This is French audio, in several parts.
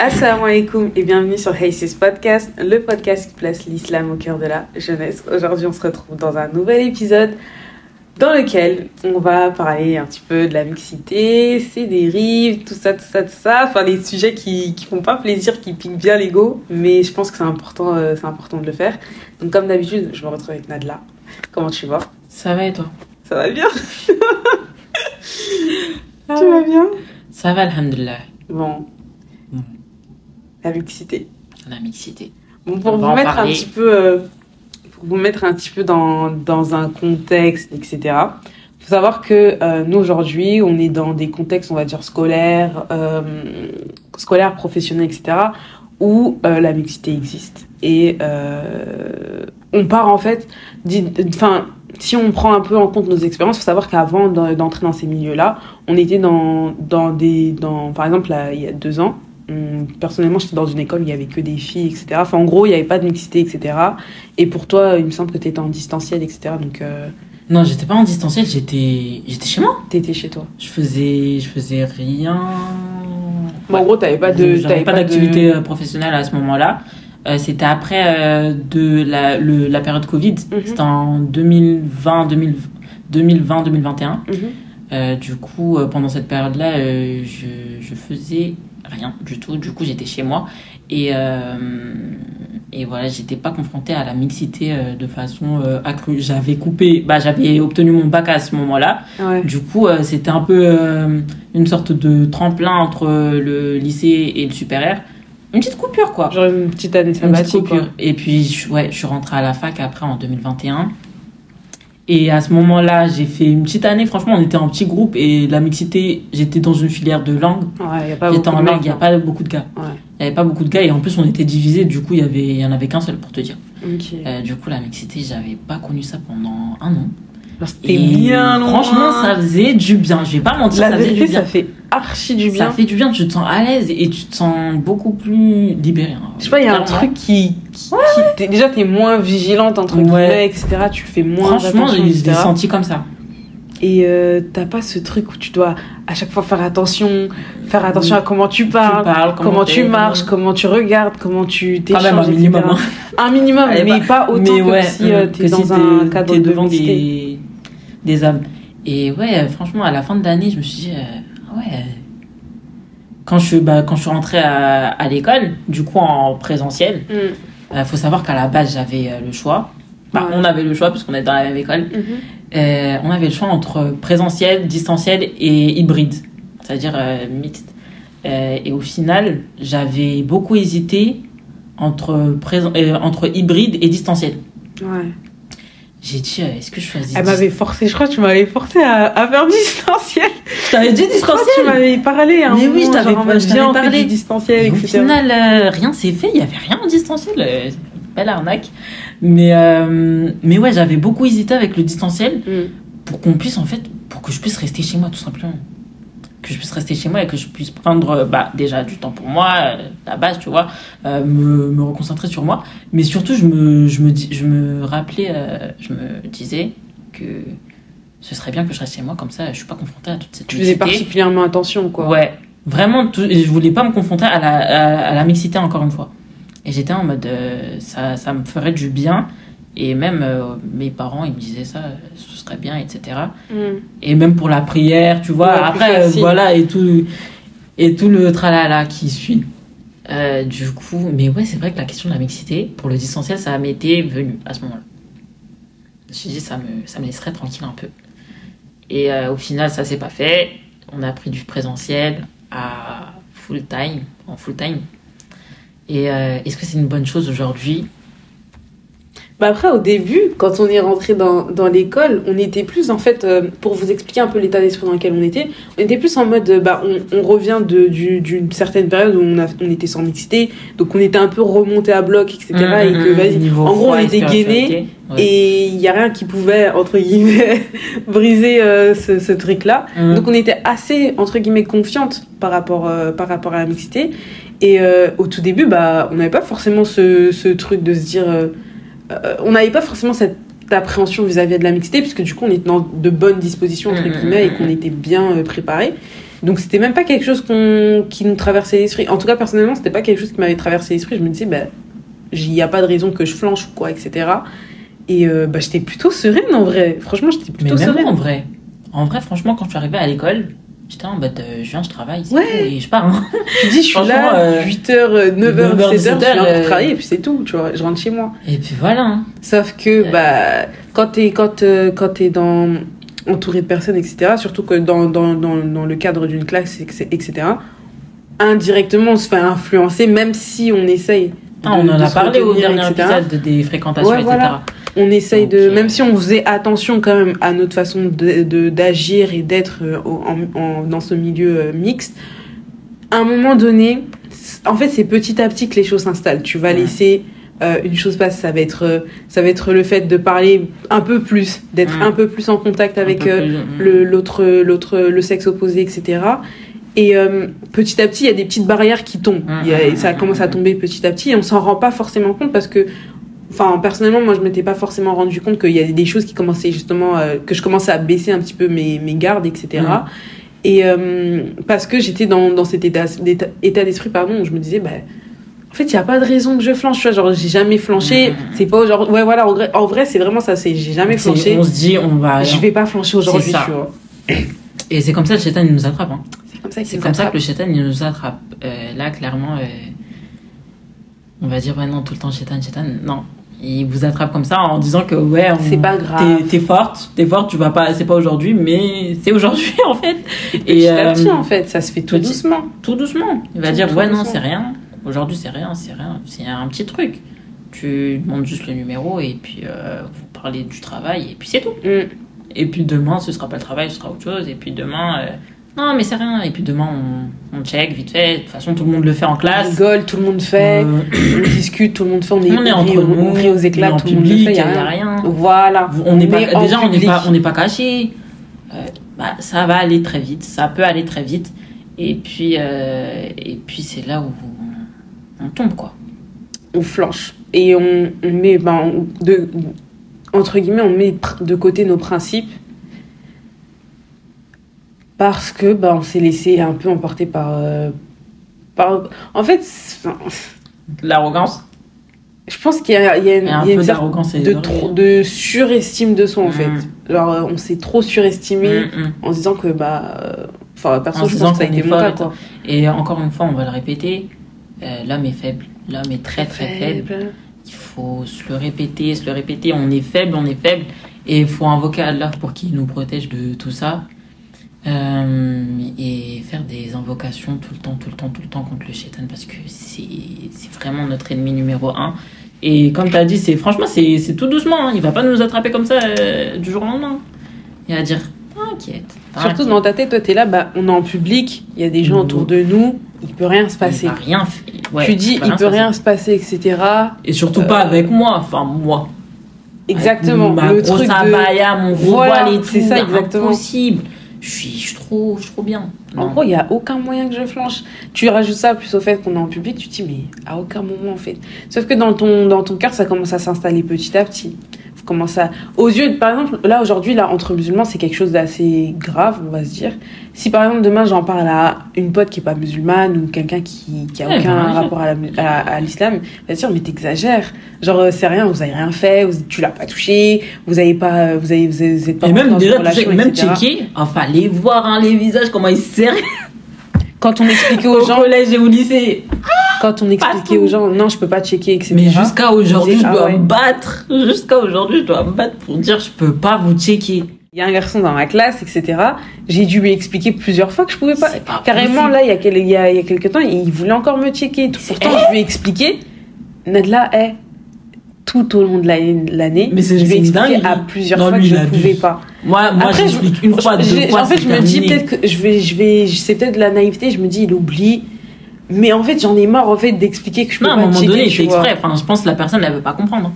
Assalamu alaikum et bienvenue sur Hey Sis Podcast, le podcast qui place l'islam au cœur de la jeunesse. Aujourd'hui, on se retrouve dans un nouvel épisode dans lequel on va parler un petit peu de la mixité, ses dérives, tout ça, tout ça, tout ça. Enfin, les sujets qui, qui font pas plaisir, qui piquent bien l'ego, mais je pense que c'est important, euh, c'est important de le faire. Donc, comme d'habitude, je me retrouve avec Nadla. Comment tu vas? Ça va et toi? Ça va bien Tu vas bien? Ça va, alhamdulillah. Bon. La mixité. La mixité. Bon, pour vous mettre un petit peu, euh, pour vous mettre un petit peu dans, dans un contexte, etc. Faut savoir que euh, nous aujourd'hui, on est dans des contextes, on va dire scolaires, euh, scolaires, professionnels, etc. où euh, la mixité existe et euh, on part en fait, enfin. Si on prend un peu en compte nos expériences, faut savoir qu'avant d'en- d'entrer dans ces milieux-là, on était dans, dans des, dans, par exemple, là, il y a deux ans, on- personnellement, j'étais dans une école où il y avait que des filles, etc. Enfin, en gros, il n'y avait pas de mixité, etc. Et pour toi, il me semble que tu étais en distanciel, etc. Donc, euh, Non, j'étais pas en distanciel, j'étais j'étais chez moi. tu étais chez toi. Je faisais je faisais rien. Bon, en gros, tu n'avais pas de. T'avais pas de- d'activité euh, professionnelle à ce moment-là. Euh, c'était après euh, de la, le, la période Covid. Mhm. C'était en 2020, 2000 2020, 2021. Mhm. Euh, du coup, pendant cette période-là, je, je faisais rien du tout. Du coup, j'étais chez moi. Et, euh, et voilà, j'étais pas confrontée à la mixité euh, de façon euh, accrue. J'avais coupé, bah, j'avais obtenu mon bac à ce moment-là. Ouais. Du coup, euh, c'était un peu une sorte de tremplin entre le lycée et le supérieur. Une petite coupure, quoi. Genre une petite année Une petite sabbatique. coupure. quoi. Et puis, je, ouais, je suis rentrée à la fac après en 2021. Et à ce moment-là, j'ai fait une petite année. Franchement, on était en petit groupe et la mixité, j'étais dans une filière de langue. Ouais, il y a pas J'étais en langue, il n'y a hein. pas beaucoup de gars. Ouais. Il n'y avait pas beaucoup de gars et en plus, on était divisés. Du coup, il y avait, y en avait qu'un seul pour te dire. Euh, du coup, la mixité, j'avais pas connu ça pendant un an. C'était bien loin. Franchement, ça faisait du bien. Je vais pas mentir, La ça faisait du bien. ça fait archi du Ça bien. fait du bien, tu te sens à l'aise et tu te sens beaucoup plus libéré. hein. Je sais pas, il y a un truc qui. qui, qui- t'es- déjà, t'es moins vigilante, entre Ouais. guillemets, etc. Tu fais moins Franchement, je l'ai senti comme ça. Et euh, t'as pas ce truc où tu dois à chaque fois faire attention, faire attention à comment tu parles, parles, comment, comment tu marches, comment tu regardes, comment tu Quand t'échanges, même un minimum. hein. Un minimum, Allez, mais pas autant Mais que ouais, si euh, hum, t'es que dans si un cadre de devant des, des hommes. Et ouais, euh, franchement, à la fin de l'année, je me suis dit, euh, ah ouais. euh, Quand je, suis- bah, quand je suis rentrée à, à l'école, du coup en présentiel, il faut savoir qu'à la base, j'avais euh, le choix. Bah, Ouais. On avait le choix puisqu'on est dans la même école. mhm. Euh, on avait le choix entre présentiel, distanciel et hybride, c'est-à-dire mixte. Et au final, j'avais beaucoup hésité entre, entre hybride et distanciel. Ouais. J'ai dit, euh, est-ce que je choisis Elle m'avait forcé, je crois que tu m'avais forcé à, à faire du distanciel. Je t'avais dit Je crois que tu m'avais parlé. un Mais oui, je t'avais- parlé. du distanciel, Et au etc. final, euh, rien s'est fait, il n'y avait rien en distanciel. euh, belle arnaque. Mais, euh, mais ouais, j'avais beaucoup hésité avec le distanciel Hum. pour qu'on puisse, en fait, pour que je puisse rester chez moi, tout simplement. Que je puisse rester chez moi et que je puisse prendre, euh, bah, déjà du temps pour moi, euh, la base, tu vois, euh, me, me reconcentrer sur moi. Mais surtout, je me, je me, dis, je me rappelais, euh, je me disais que ce serait bien que je reste chez moi, comme ça, je suis pas confrontée à toute cette Tu faisais particulièrement attention, quoi. Ouais, vraiment, tout, je voulais pas me confronter à la, à, à la mixité encore une fois. Et j'étais en mode, ça, ça me ferait du bien. Et même euh, mes parents, ils me disaient ça, ce serait bien, etc. Hum. Et même pour la prière, tu vois, Ouais, après, euh, voilà, et tout, et tout le tralala qui suit. Euh, du coup, mais ouais, c'est vrai que la question de la mixité, pour le distanciel, ça m'était venu à ce moment-là. Je me suis dit, ça me, ça me laisserait tranquille un peu. Et euh, au final, ça s'est pas fait. On a pris du présentiel à full time, en full time. Et est-ce que c'est une bonne chose aujourd'hui Bah après, au début, quand on est rentré dans, dans l'école, on était plus, en fait, euh, pour vous expliquer un peu l'état d'esprit dans lequel on était, on était plus en mode, euh, bah, on, on revient de- du- d'une certaine période où on, a, on était sans mixité, donc on était un peu remonté à bloc, etc. et que, vas-y, Niveau en gros, on était Ouais. et il n'y a rien qui pouvait, entre guillemets, briser euh, ce, ce truc-là. Mhm. Donc on était assez, entre guillemets, confiante par rapport, euh, par rapport à la mixité. Et euh, au tout début, bah, on n'avait pas forcément ce, ce truc de se dire... euh, on n'avait pas forcément cette appréhension vis-à-vis de la mixité, puisque du coup, on était dans de bonnes dispositions, entre Mhm, guillemets, et mhm, qu'on était bien euh, préparés. Donc c'était même pas quelque chose qu'on qui nous traversait l'esprit. En tout cas, personnellement, c'était pas quelque chose qui m'avait traversé l'esprit. Je me disais, bah, il n'y a pas de raison que je flanche ou quoi, etc. Et euh, bah, j'étais plutôt sereine en vrai. Franchement, j'étais Mais plutôt même sereine. en vrai. En vrai, franchement, quand je suis arrivée à l'école, j'étais en mode, euh, je viens, je travaille, c'est Ouais. tout, et je pars. hein. Tu dis, je suis là, euh, 8h, 9h, 9h, 17h, je viens 17h, pour euh, travailler et puis c'est tout, tu vois. Je rentre chez moi. Et puis voilà. hein. Sauf que, bah, quand t'es, quand, euh, quand t'es dans, entouré de personnes, etc., surtout que dans, dans, dans, dans le cadre d'une classe, etc., indirectement, on se fait influencer, même si on essaye. Ah, on de- en de a parlé au dernier etc. épisode de- des fréquentations, Ouais, etc. voilà. On essaye de, même si on faisait attention quand même à notre façon de, de- d'agir et d'être euh, au- en, en- dans ce milieu euh, mixte, à un moment donné, en fait, c'est petit à petit que les choses s'installent. Tu vas Ouais. laisser euh, une chose passer, ça va être, ça va être le fait de parler un peu plus, d'être un peu plus en contact avec euh, le, l'autre, l'autre, le sexe opposé, etc. Et euh, petit à petit, il y a des petites barrières qui tombent. Il y a- mm, ça mm, commence à tomber petit à petit et on s'en rend pas forcément compte parce que, enfin, personnellement, moi, je m'étais pas forcément rendu compte qu'il y a des choses qui commençaient justement, euh, que je commençais à baisser un petit peu mes, mes gardes, etc. Et euh, parce que j'étais dans, dans cet état, état d'esprit, pardon, où je me disais, bah, en fait, il y a pas de raison que je flanche. Tu vois, genre, j'ai jamais flanché. C'est pas genre, ouais, voilà, en vrai, en vrai, c'est vraiment ça. C'est, j'ai jamais flanché. On se dit, on va. Je vais pas flancher aujourd'hui, tu vois. Et c'est comme ça que le chétan il nous attrape. Hein. C'est comme ça C'est comme ça que le chétan il nous attrape. Euh, là, clairement, on va dire, ouais, non, tout le temps chétan, chétan. Non. Il vous attrape comme ça en disant que, ouais, on- C'est pas grave. T'es, forte, t'es forte, tu vas pas, c'est pas aujourd'hui, mais c'est aujourd'hui en fait. Petit Et, à euh, petit, en fait, ça se fait tout petit- doucement. Tout doucement. Il va Tout- dire, tout ouais, non, c'est rien. Aujourd'hui, c'est rien, c'est rien. C'est un petit truc. Tu demandes juste le numéro et puis euh, vous parlez du travail et puis c'est tout. Mm. Et puis demain, ce sera pas le travail, ce sera autre chose. Et puis demain, euh, non, mais c'est rien. Et puis demain, on, on check vite fait. De toute façon, tout le monde le fait en On classe. rigole, tout le monde fait, Euh, on discute, tout le monde fait, on est, on est entre on, nous, on rit aux éclats, on tout le monde le public, fait, il y y a a rien. Voilà. On n'est pas, est déjà, on n'est pas, on pas caché. Euh, bah, ça va aller très vite. Ça peut aller très vite. Et puis, euh, et puis c'est là où on, on tombe, quoi. on flanche et on, on met ben, on- de, entre guillemets on met de côté nos principes parce que ben, on s'est laissé un peu emporter par, euh, par en fait L'arrogance. je pense qu'il y a, il y a une, un il y a une sorte de, trop, de surestime de soi en Mm. fait genre euh, on s'est trop surestimé Mm, mm. en se disant que bah euh, enfin perso En je se pense que ça a été mon cas et quoi Et encore une fois, on va le répéter, euh, l'homme est faible. L'homme est très très faible. Il faut se le répéter, se le répéter. On est faible, on est faible. Et il faut invoquer Allah pour qu'il nous protège de tout ça. Euh, et faire des invocations tout le temps, tout le temps, tout le temps contre le shaitan parce que c'est vraiment notre ennemi numéro un. Et comme tu as dit, c'est franchement, c'est tout doucement. hein. Il va pas nous attraper comme ça euh, du jour au lendemain. Il va dire T'inquiète. surtout dans ta tête toi t'es là bah on est en public il y a des gens autour de nous il peut rien se passer Il rien. Ouais, tu dis, il peut rien se passer, etc. Et surtout pas avec moi, enfin moi. Exactement. Ma le grosse truc de... abaya, mon gros Voilà, c'est ça, exactement. Impossible. Je suis, je suis trop, je suis trop bien. En Non. gros, il n'y a aucun moyen que je flanche. Tu rajoutes ça plus au fait qu'on est en public, tu te dis, mais à aucun moment, en fait. Sauf que dans ton, dans ton cœur, ça commence à s'installer petit à petit. Commencer à... Aux yeux, de- par exemple, là, aujourd'hui, là, entre musulmans, c'est quelque chose d'assez grave, on va se dire. Si, par exemple, demain, j'en parle à une pote qui est pas musulmane ou quelqu'un qui, qui a Ouais, aucun bah, rapport à, l'islam, va se dire, mais t'exagères. Genre, euh, c'est rien, vous avez rien fait, vous- tu l'as pas touché, vous avez pas, vous avez, vous avez- vous êtes pas Et même déjà, relation, même checker, enfin, les voir, hein, les visages, comment ils se serrent Quand on expliquait au aux gens, collège et au lycée. Quand on expliquait aux gens, non, je peux pas checker, etc. Mais jusqu'à aujourd'hui, Ils je dois ah ouais. me battre. Jusqu'à aujourd'hui, je dois me battre pour dire, je peux pas vous checker. Il y a un garçon dans ma classe, etc. J'ai dû lui expliquer plusieurs fois que je pouvais pas. Carrément, possible. là, il y, a quel- il, y a, il y a quelques temps, il voulait encore me checker. Pourtant, je lui ai expliqué. Nadla est tout au long de l'année, Mais c'est- je expliqué à plusieurs Non, fois que je ne pouvais pas. Moi, moi, Après, j'explique une fois, deux fois. en fait, je me dis peut-être que je vais, je vais, c'est peut-être de la naïveté. Je me dis, il oublie. Mais en fait, j'en ai marre en fait d'expliquer que je peux Non, à un pas moment checker. donné, tu exprès. Enfin, je pense que la personne, elle veut pas comprendre.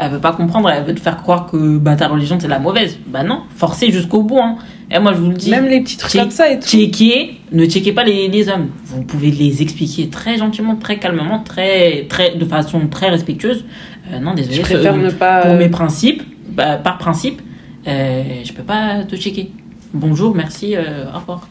Elle veut pas comprendre, elle veut te faire croire que bah, ta religion, c'est la mauvaise. Bah non, forcez jusqu'au bout. Hein. Et moi, je vous le dis, Même les petits trucs Check- comme ça et tout. checkez, ne checkez pas les, les hommes. Vous pouvez les expliquer très gentiment, très calmement, très, très, de façon très respectueuse. Euh, non, désolé, Je préfère ne pas. pour euh, mes principes, bah, par principe, euh, je peux pas te checker. Bonjour, merci, euh, au revoir.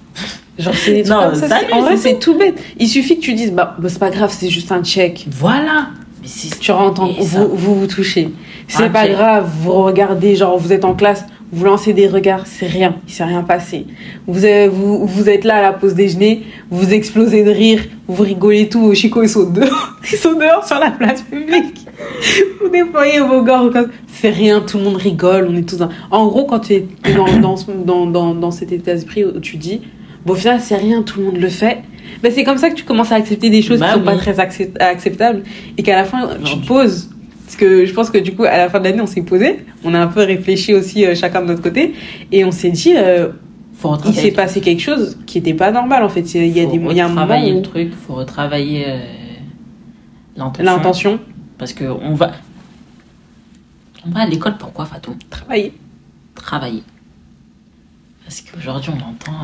Genre, c'est des trucs Non, comme ça. ça, c'est- lui, en vrai, c'est c'est tout bête. Il suffit que tu dises, bah, bah, c'est pas grave, c'est juste un check. Voilà. Mais c'est Tu rentres, en- vous, vous vous touchez. C'est Un pas check. grave, vous regardez, genre, vous êtes en classe, vous lancez des regards, c'est rien, il s'est rien passé. Vous êtes, vous, vous êtes là à la pause déjeuner, vous explosez de rire, vous rigolez tout, Chico, ils sont dehors, ils sont dehors sur la place publique. Vous déployez vos gorges, comme- c'est rien, tout le monde rigole, on est tous dans... En gros, quand tu es dans, dans, dans, dans, dans cet état d'esprit où tu dis, bon, au final, c'est rien, tout le monde le fait, ben, c'est comme ça que tu commences à accepter des choses Bah qui sont pas très accep- acceptables et qu'à la fin, tu Aujourd'hui. poses. Parce que je pense que du coup, à la fin de l'année, on s'est posé, on a un peu réfléchi aussi euh, chacun de notre côté et on s'est dit, euh, faut il s'est passé quelque chose qui était pas normal en fait. Il y a, faut des, moment retravailler le truc, faut retravailler euh, l'intention. l'intention, Parce que on va. On va à l'école pourquoi, Fatou? Travailler. Travailler. Parce qu'aujourd'hui, on entend.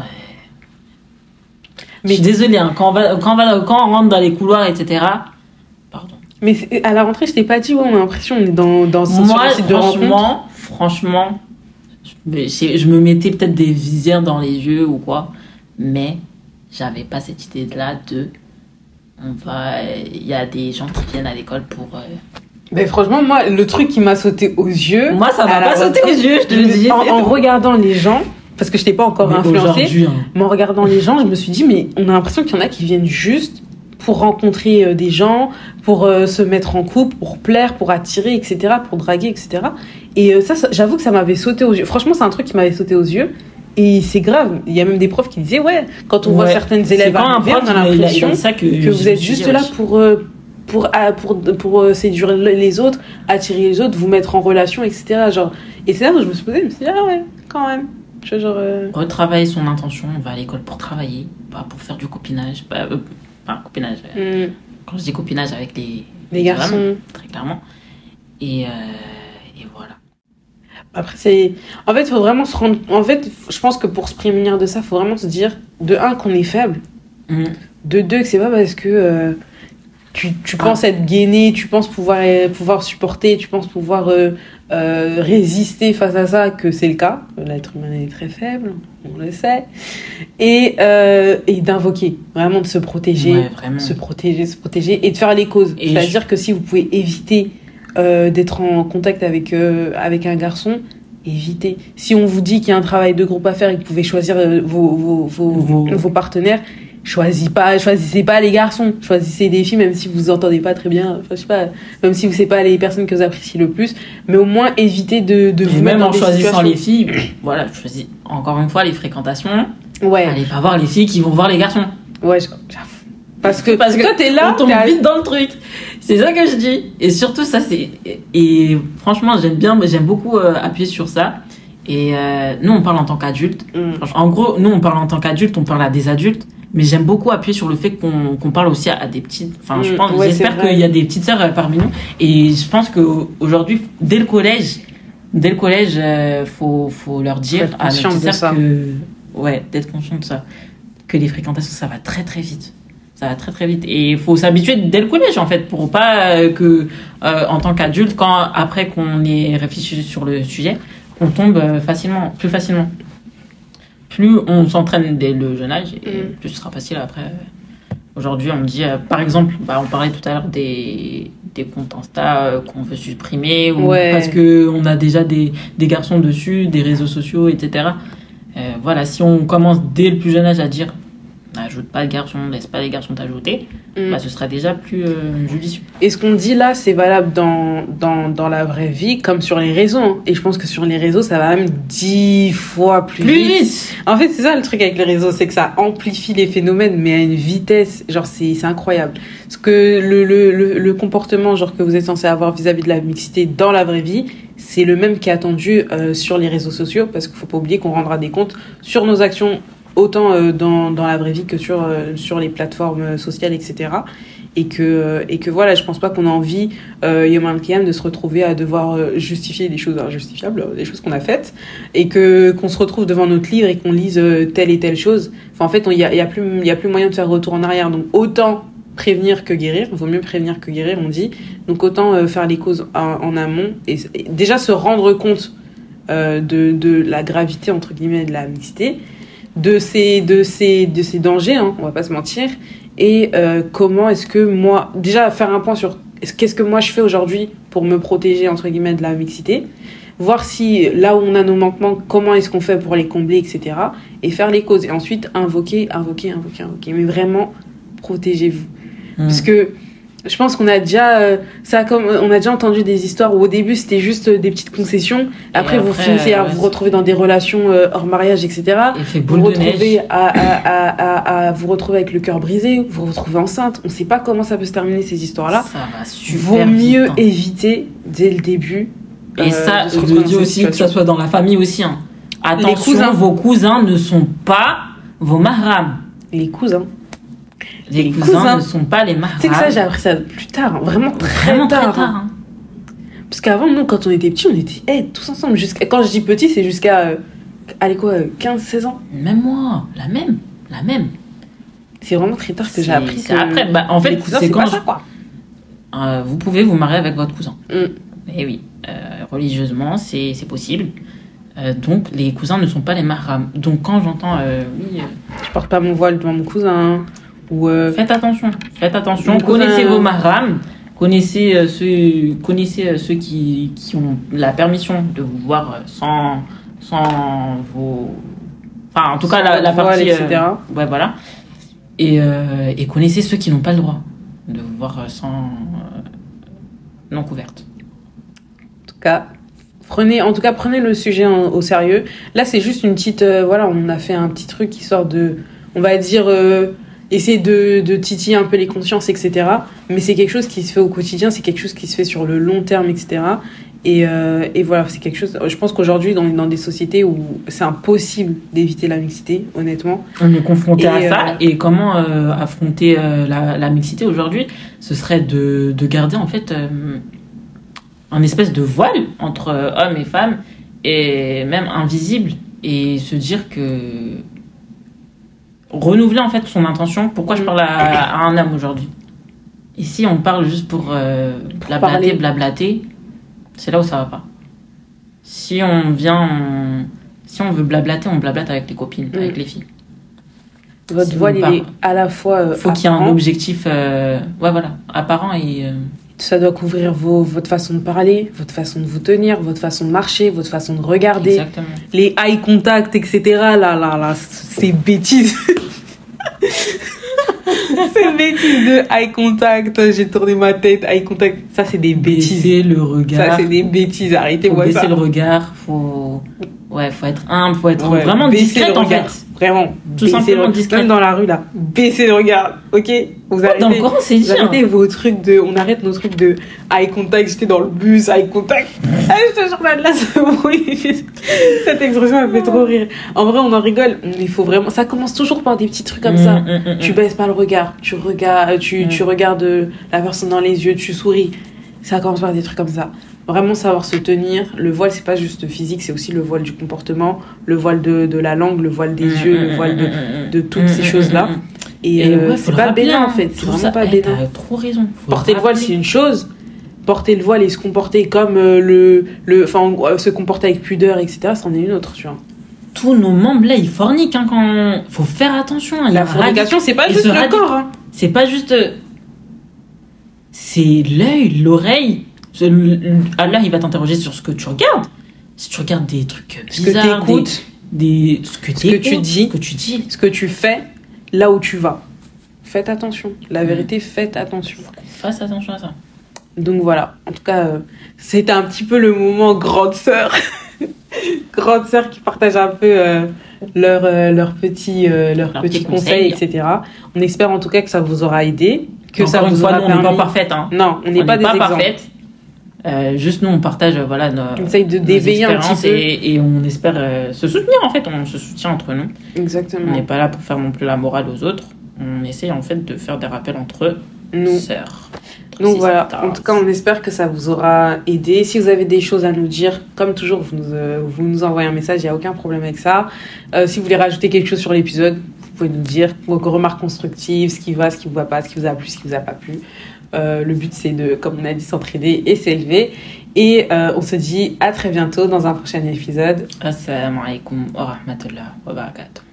Mais- Je suis désolée, hein, quand, on va, quand, on va, quand on rentre dans les couloirs, etc. Pardon. Mais à la rentrée, je t'ai pas dit, ouais, on a l'impression qu'on est dans, dans sur Moi, site de franchement, franchement, je me, je- je me mettais peut-être des visières dans les yeux ou quoi, mais j'avais pas cette idée-là de. On va. Il y a des gens qui viennent à l'école pour. euh, Mais franchement, moi, le truc qui m'a sauté aux yeux. Moi, ça m'a pas sauté aux yeux, je te le dis. En, en regardant les gens, parce que je t'ai pas encore Mais influencé, aujourd'hui, hein. mais en regardant les gens, je me suis dit, mais on a l'impression qu'il y en a qui viennent juste pour rencontrer euh, des gens, pour euh, se mettre en couple, pour plaire, pour attirer, etc., pour draguer, etc. Et euh, ça, ça- j'avoue que ça m'avait sauté aux yeux. Franchement, c'est un truc qui m'avait sauté aux yeux. Et c'est grave. Il y a même des profs qui disaient, ouais, quand on voit certaines élèves quand un arriver, prof, on a l'impression que, vous êtes juste là pour, pour, ah, pour, pour euh, séduire les autres, attirer les autres, vous mettre en relation, etc. Genre, et c'est là où je me suis posée, je me suis dit, ah ouais, quand même. Suis genre, euh, Retravailler son intention, on va à l'école pour travailler, pas pour faire du copinage. Pas, euh, pas copinage. euh, hmm, Quand je dis copinage avec les, les garçons. très clairement. Et, euh, et voilà. Après, c'est. En fait, faut vraiment se rendre. En fait, je pense que pour se prémunir de ça, il faut vraiment se dire, de un, qu'on est faible. Mm. De deux, que c'est pas parce que tu, tu penses être gainé, tu penses pouvoir, euh, pouvoir supporter, tu penses pouvoir euh, euh, résister face à ça que c'est le cas. L'être humain est très faible, on le sait. Et, euh, et d'invoquer, vraiment de se protéger, Ouais, vraiment. se protéger, se protéger et de faire les causes. C'est-à-dire que si vous pouvez éviter euh, d'être en contact avec, euh, avec un garçon, évitez. Si on vous dit qu'il y a un travail de groupe à faire et que vous pouvez choisir vos, vos, vos, Vos- vos partenaires, choisissez pas, choisissez pas les garçons, choisissez des filles, même si vous vous entendez pas très bien, enfin, je sais pas, même si vous savez pas les personnes que vous appréciez le plus, mais au moins évitez de, de vous mettre même en choisissant les filles, voilà, choisis encore une fois les fréquentations. Ouais, Allez pas voir les filles qui vont voir les garçons. ouais. Parce que, Parce que toi, t'es là, on tombe vite dans le truc. C'est ça que je dis. Et surtout, ça, c'est. Et franchement, j'aime bien, j'aime beaucoup euh, appuyer sur ça. Et euh, nous, on parle en tant qu'adulte. Mm. En gros, nous, on parle en tant qu'adulte, on parle à des adultes. Mais j'aime beaucoup appuyer sur le fait qu'on parle aussi à, à des petites. Enfin, je Mm, pense, ouais, j'espère qu'il y a des petites sœurs euh, parmi nous. Et je pense qu'aujourd'hui, dès le collège, dès le collège, euh, faut, faut leur dire Faut à nos petites sœurs que. Ouais, d'être conscient de ça. Que les fréquentations, ça va très très vite. Ça va très très vite. Et il faut s'habituer dès le collège, en fait, pour pas euh, que, euh, en tant qu'adulte, quand après qu'on ait réfléchi sur le sujet, qu'on tombe facilement, plus facilement. Plus on s'entraîne dès le jeune âge, et Mm. plus ce sera facile après. Aujourd'hui, on me dit, euh, par exemple, bah, on parlait tout à l'heure des, des comptes Insta euh, qu'on veut supprimer, ou Ouais. parce qu'on a déjà des, des garçons dessus, des réseaux sociaux, etc. Euh, voilà, si on commence dès le plus jeune âge à dire, n'ajoute pas de garçons, laisse pas les garçons t'ajouter, Mm. bah, ce sera déjà plus euh, judicieux. Et ce qu'on dit là, c'est valable dans, dans, dans la vraie vie comme sur les réseaux. hein. Et je pense que sur les réseaux, ça va même dix fois plus, Plus vite. vite En fait, c'est ça le truc avec les réseaux, c'est que ça amplifie les phénomènes, mais à une vitesse, genre, c'est incroyable. Parce que le, le, le, le comportement, genre, que vous êtes censé avoir vis-à-vis de la mixité dans la vraie vie, c'est le même qui est attendu euh, sur les réseaux sociaux, parce qu'il faut pas oublier qu'on rendra des comptes sur nos actions, autant euh, dans, dans la vraie vie que sur, euh, sur les plateformes sociales, etc. Et que, euh, et que voilà, je pense pas qu'on a envie, euh, Yom de se retrouver à devoir euh, justifier des choses injustifiables, euh, des choses qu'on a faites, et que qu'on se retrouve devant notre livre et qu'on lise euh, telle et telle chose. En fait, il y a, y a plus, y a plus moyen de faire retour en arrière. Donc, autant prévenir que guérir. Il vaut mieux prévenir que guérir, on dit. Donc, autant euh, faire les causes en, amont et, déjà se rendre compte euh, de, de la gravité entre guillemets de la mixité. De ces, de ces, de ces dangers, hein, on va pas se mentir, et euh, comment est-ce que moi, déjà faire un point sur est-ce- qu'est-ce que moi je fais aujourd'hui pour me protéger entre guillemets de la mixité, voir si là où on a nos manquements, comment est-ce qu'on fait pour les combler, etc. Et faire les causes. Et ensuite invoquer, invoquer, invoquer, invoquer. Mais vraiment, protégez-vous. Mm. Parce que je pense qu'on a déjà, euh, ça comme, on a déjà entendu des histoires où au début c'était juste des petites concessions. Après, vous finissez à ouais, vous retrouver dans des relations euh, hors mariage, etc. Effet Vous retrouvez à, à, à, à, vous retrouver avec le cœur brisé, vous vous retrouvez enceinte. On sait pas comment ça peut se terminer ces histoires-là. Ça va super Vaut mieux vite, hein. éviter dès le début. Et euh, ça, je le dis aussi que ça soit dans la famille aussi. hein. Attention, cousins. vos cousins ne sont pas vos mahrams. Les cousins. Les, Les cousins, cousins. ne sont pas les mahrams. Tu sais que ça, j'ai appris ça plus tard, hein, vraiment très Vraiment très tard. tard. hein. hein. Parce qu'avant, nous, quand on était petits, on était eh, tous ensemble. Jusqu'à, quand je dis petit, c'est jusqu'à, euh, allez quoi, euh, 15, 16 ans. Même moi, la même, la même. C'est vraiment très tard que j'ai appris que après, bah, en fait, les cousins, c'est quand pas je- ça, quoi. Euh, vous pouvez vous marier avec votre cousin. Mm. Et oui, euh, religieusement, c'est c'est possible. Euh, donc, les cousins ne sont pas les mahrams. Donc, quand j'entends, euh, oui, euh, Je porte pas mon voile devant mon cousin. Ou euh, Faites attention, faites attention. Connaissez cousin- vos mahrams, connaissez euh, ceux, connaissez euh, ceux qui, qui ont la permission de vous voir euh, sans, sans vos, enfin en tout cas la, la voile, partie, euh, etc. ouais voilà. Et, euh, et connaissez ceux qui n'ont pas le droit de vous voir euh, sans euh, non couverte. En tout cas, prenez, en tout cas, prenez le sujet en- au sérieux. Là, c'est juste une petite, euh, voilà, on a fait un petit truc qui sort de, on va dire, euh, essayer de, de titiller un peu les consciences, etc. Mais c'est quelque chose qui se fait au quotidien, c'est quelque chose qui se fait sur le long terme, etc. Et, euh, et voilà, c'est quelque chose. Je pense qu'aujourd'hui, dans, dans des sociétés où c'est impossible d'éviter la mixité, honnêtement. On est confronté Et, à ça. euh, Et comment euh, affronter la, la mixité aujourd'hui Ce serait de, de garder en fait un espèce de voile entre hommes et femmes, et même invisible, et se dire que renouveler en fait son intention. Pourquoi je Mm. parle à, à un homme aujourd'hui? Ici, on parle juste pour, euh, blablater, parler. blablater. C'est là où ça va pas. Si on vient, on- si on veut blablater, on blablate avec les copines, Mm. avec les filles. Votre Si voile, il est à la fois. euh, faut qu'il y ait un objectif, euh, ouais voilà, apparent et euh, Ça doit couvrir vos, votre façon de parler, votre façon de vous tenir, votre façon de marcher, votre façon de regarder. exactement. les eye contact, etc. Là, là, là, c'est bêtises. c'est bêtises de eye contact. J'ai tourné ma tête, eye contact. Ça, c'est des bêtises. Baisser le regard. Ça, c'est des bêtises. Arrêtez-moi baisser ça. le regard, faut, ouais, faut être humble, faut être Ouais, vraiment baisser discrète en fait. Vraiment. Tout Baisser simplement le-. Même dans la rue, là. Baissez le regard. Ok Vous Dans le arrêtez. Coran, c'est Vous arrêtez vos trucs de. On arrête nos trucs de eye contact. J'étais dans le bus, eye contact. Ah, je te jure, là, là. Cette expression, elle fait trop rire. En vrai, on en rigole. Mais il faut vraiment. Ça commence toujours par des petits trucs comme ça. Mm, mm, mm, Tu baisses pas le regard, tu regardes, tu, tu regardes euh, la personne dans les yeux, tu souris. Ça commence par des trucs comme ça. Vraiment savoir se tenir. Le voile, c'est pas juste physique, c'est aussi le voile du comportement, le voile de, de la langue, le voile des Mm, yeux, le voile mm, de. mm, de toutes ces choses-là. Et, Et euh, ouais, c'est pas bénin en hein. fait, c'est vraiment ça, pas eh, bénin. T'as trop raison. Faut Porter le voile, c'est une chose. Porter le voile et se comporter comme euh, le. le enfin, en euh, se comporter avec pudeur, etc., c'en est une autre, tu vois. Tous nos membres là, ils forniquent hein, quand. Faut faire attention. hein, La fornication, c'est pas juste le corps, hein. C'est pas juste. C'est l'œil, l'oreille. Allah, il va t'interroger sur ce que tu regardes. Si tu regardes des trucs Ce que bizarres, des, ce que, ce que tu dis. ce que tu dis. ce que tu fais, là où tu vas. Faites attention. La vérité, faites attention. Fasse attention à ça. Donc voilà, en tout cas, euh, c'était un petit peu le moment grande sœur. grande sœur qui partage un peu euh, leurs euh, leurs petits, euh, conseils, etc. On espère en tout cas que ça vous aura aidé, que ça une vous fois, aura nous, on n'est permis. pas parfaite. Hein. Non, on n'est pas des pas exemples. parfaite. Euh, juste nous, on partage euh, voilà, nos, On essaye de nos d'éveiller un petit peu. et, et on espère euh, se soutenir en fait. On se soutient entre nous. On Exactement. n'est pas là pour faire non plus la morale aux autres. On essaye en fait de faire des rappels entre Nous. sœurs. Donc voilà, en tout cas, on espère que ça vous aura aidé. Si vous avez des choses à nous dire, comme toujours, vous nous, euh, vous nous envoyez un message, il n'y a aucun problème avec ça. Euh, si vous voulez rajouter quelque chose sur l'épisode, vous pouvez nous dire vos remarques constructives, ce qui va, ce qui vous va pas, ce qui vous a plu, ce qui vous a pas plu. Euh, le but, c'est de, comme on a dit, s'entraider et s'élever. Et euh, on se dit à très bientôt dans un prochain épisode. Assalamu alaikum wa rahmatullah wa barakatuh.